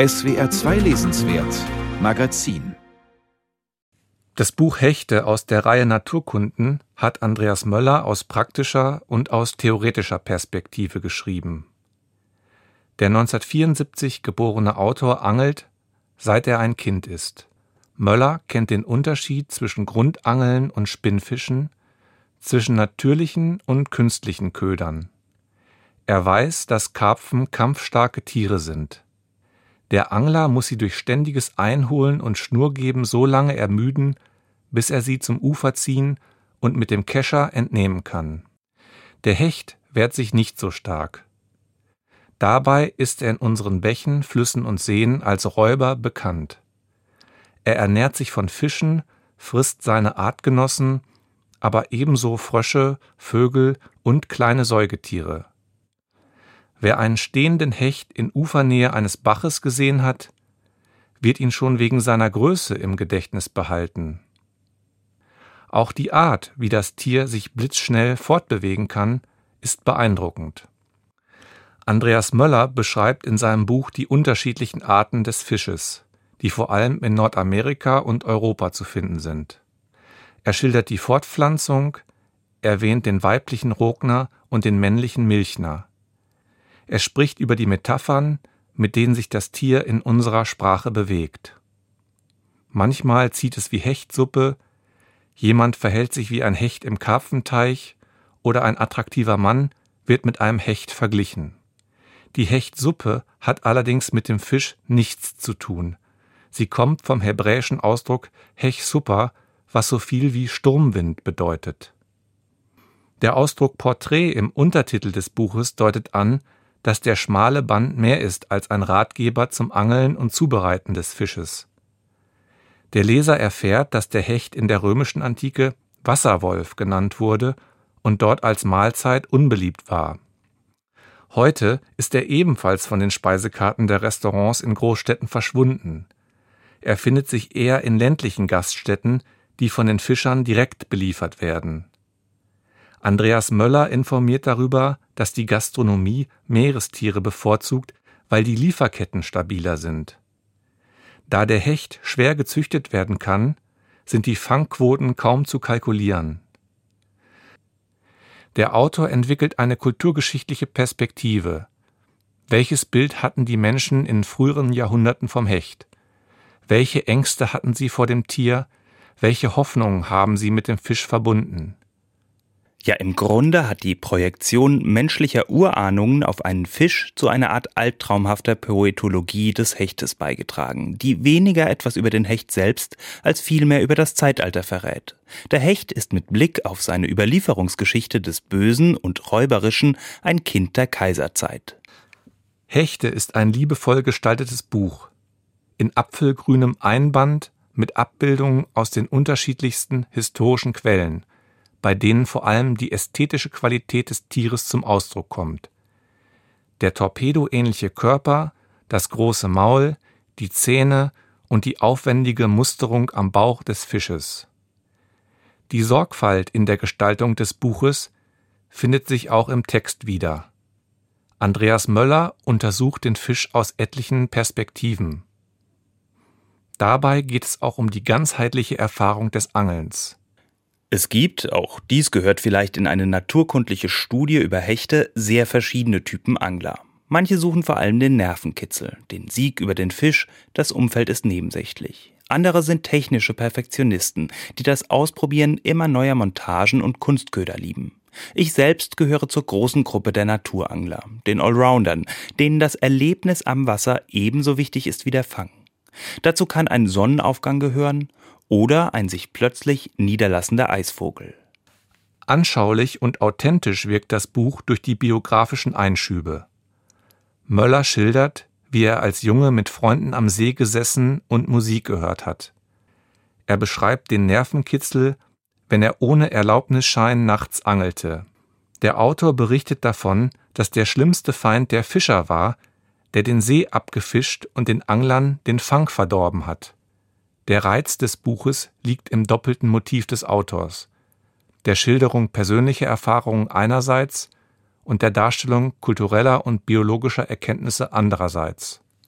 SWR 2 Lesenswert Magazin Das Buch Hechte aus der Reihe Naturkunden hat Andreas Möller aus praktischer und aus theoretischer Perspektive geschrieben. Der 1974 geborene Autor angelt, seit er ein Kind ist. Möller kennt den Unterschied zwischen Grundangeln und Spinnfischen, zwischen natürlichen und künstlichen Ködern. Er weiß, dass Karpfen kampfstarke Tiere sind. Der Angler muss sie durch ständiges Einholen und Schnurgeben so lange ermüden, bis er sie zum Ufer ziehen und mit dem Kescher entnehmen kann. Der Hecht wehrt sich nicht so stark. Dabei ist er in unseren Bächen, Flüssen und Seen als Räuber bekannt. Er ernährt sich von Fischen, frisst seine Artgenossen, aber ebenso Frösche, Vögel und kleine Säugetiere. Wer einen stehenden Hecht in Ufernähe eines Baches gesehen hat, wird ihn schon wegen seiner Größe im Gedächtnis behalten. Auch die Art, wie das Tier sich blitzschnell fortbewegen kann, ist beeindruckend. Andreas Möller beschreibt in seinem Buch die unterschiedlichen Arten des Fisches, die vor allem in Nordamerika und Europa zu finden sind. Er schildert die Fortpflanzung, erwähnt den weiblichen Rogner und den männlichen Milchner. Er spricht über die Metaphern, mit denen sich das Tier in unserer Sprache bewegt. Manchmal zieht es wie Hechtsuppe, jemand verhält sich wie ein Hecht im Karpfenteich oder ein attraktiver Mann wird mit einem Hecht verglichen. Die Hechtsuppe hat allerdings mit dem Fisch nichts zu tun. Sie kommt vom hebräischen Ausdruck Hech Super, was so viel wie Sturmwind bedeutet. Der Ausdruck Porträt im Untertitel des Buches deutet an, dass der schmale Band mehr ist als ein Ratgeber zum Angeln und Zubereiten des Fisches. Der Leser erfährt, dass der Hecht in der römischen Antike Wasserwolf genannt wurde und dort als Mahlzeit unbeliebt war. Heute ist er ebenfalls von den Speisekarten der Restaurants in Großstädten verschwunden. Er findet sich eher in ländlichen Gaststätten, die von den Fischern direkt beliefert werden. Andreas Möller informiert darüber, dass die Gastronomie Meerestiere bevorzugt, weil die Lieferketten stabiler sind. Da der Hecht schwer gezüchtet werden kann, sind die Fangquoten kaum zu kalkulieren. Der Autor entwickelt eine kulturgeschichtliche Perspektive. Welches Bild hatten die Menschen in früheren Jahrhunderten vom Hecht? Welche Ängste hatten sie vor dem Tier? Welche Hoffnungen haben sie mit dem Fisch verbunden? Ja, im Grunde hat die Projektion menschlicher Urahnungen auf einen Fisch zu einer Art albtraumhafter Poetologie des Hechtes beigetragen, die weniger etwas über den Hecht selbst als vielmehr über das Zeitalter verrät. Der Hecht ist mit Blick auf seine Überlieferungsgeschichte des Bösen und Räuberischen ein Kind der Kaiserzeit. Hechte ist ein liebevoll gestaltetes Buch. In apfelgrünem Einband mit Abbildungen aus den unterschiedlichsten historischen Quellen – bei denen vor allem die ästhetische Qualität des Tieres zum Ausdruck kommt. Der torpedoähnliche Körper, das große Maul, die Zähne und die aufwendige Musterung am Bauch des Fisches. Die Sorgfalt in der Gestaltung des Buches findet sich auch im Text wieder. Andreas Möller untersucht den Fisch aus etlichen Perspektiven. Dabei geht es auch um die ganzheitliche Erfahrung des Angelns. Es gibt, auch dies gehört vielleicht in eine naturkundliche Studie über Hechte, sehr verschiedene Typen Angler. Manche suchen vor allem den Nervenkitzel, den Sieg über den Fisch, das Umfeld ist nebensächlich. Andere sind technische Perfektionisten, die das Ausprobieren immer neuer Montagen und Kunstköder lieben. Ich selbst gehöre zur großen Gruppe der Naturangler, den Allroundern, denen das Erlebnis am Wasser ebenso wichtig ist wie der Fang. Dazu kann ein Sonnenaufgang gehören oder ein sich plötzlich niederlassender Eisvogel. Anschaulich und authentisch wirkt das Buch durch die biografischen Einschübe. Möller schildert, wie er als Junge mit Freunden am See gesessen und Musik gehört hat. Er beschreibt den Nervenkitzel, wenn er ohne Erlaubnisschein nachts angelte. Der Autor berichtet davon, dass der schlimmste Feind der Fischer war, der den See abgefischt und den Anglern den Fang verdorben hat. Der Reiz des Buches liegt im doppelten Motiv des Autors, der Schilderung persönlicher Erfahrungen einerseits und der Darstellung kultureller und biologischer Erkenntnisse andererseits.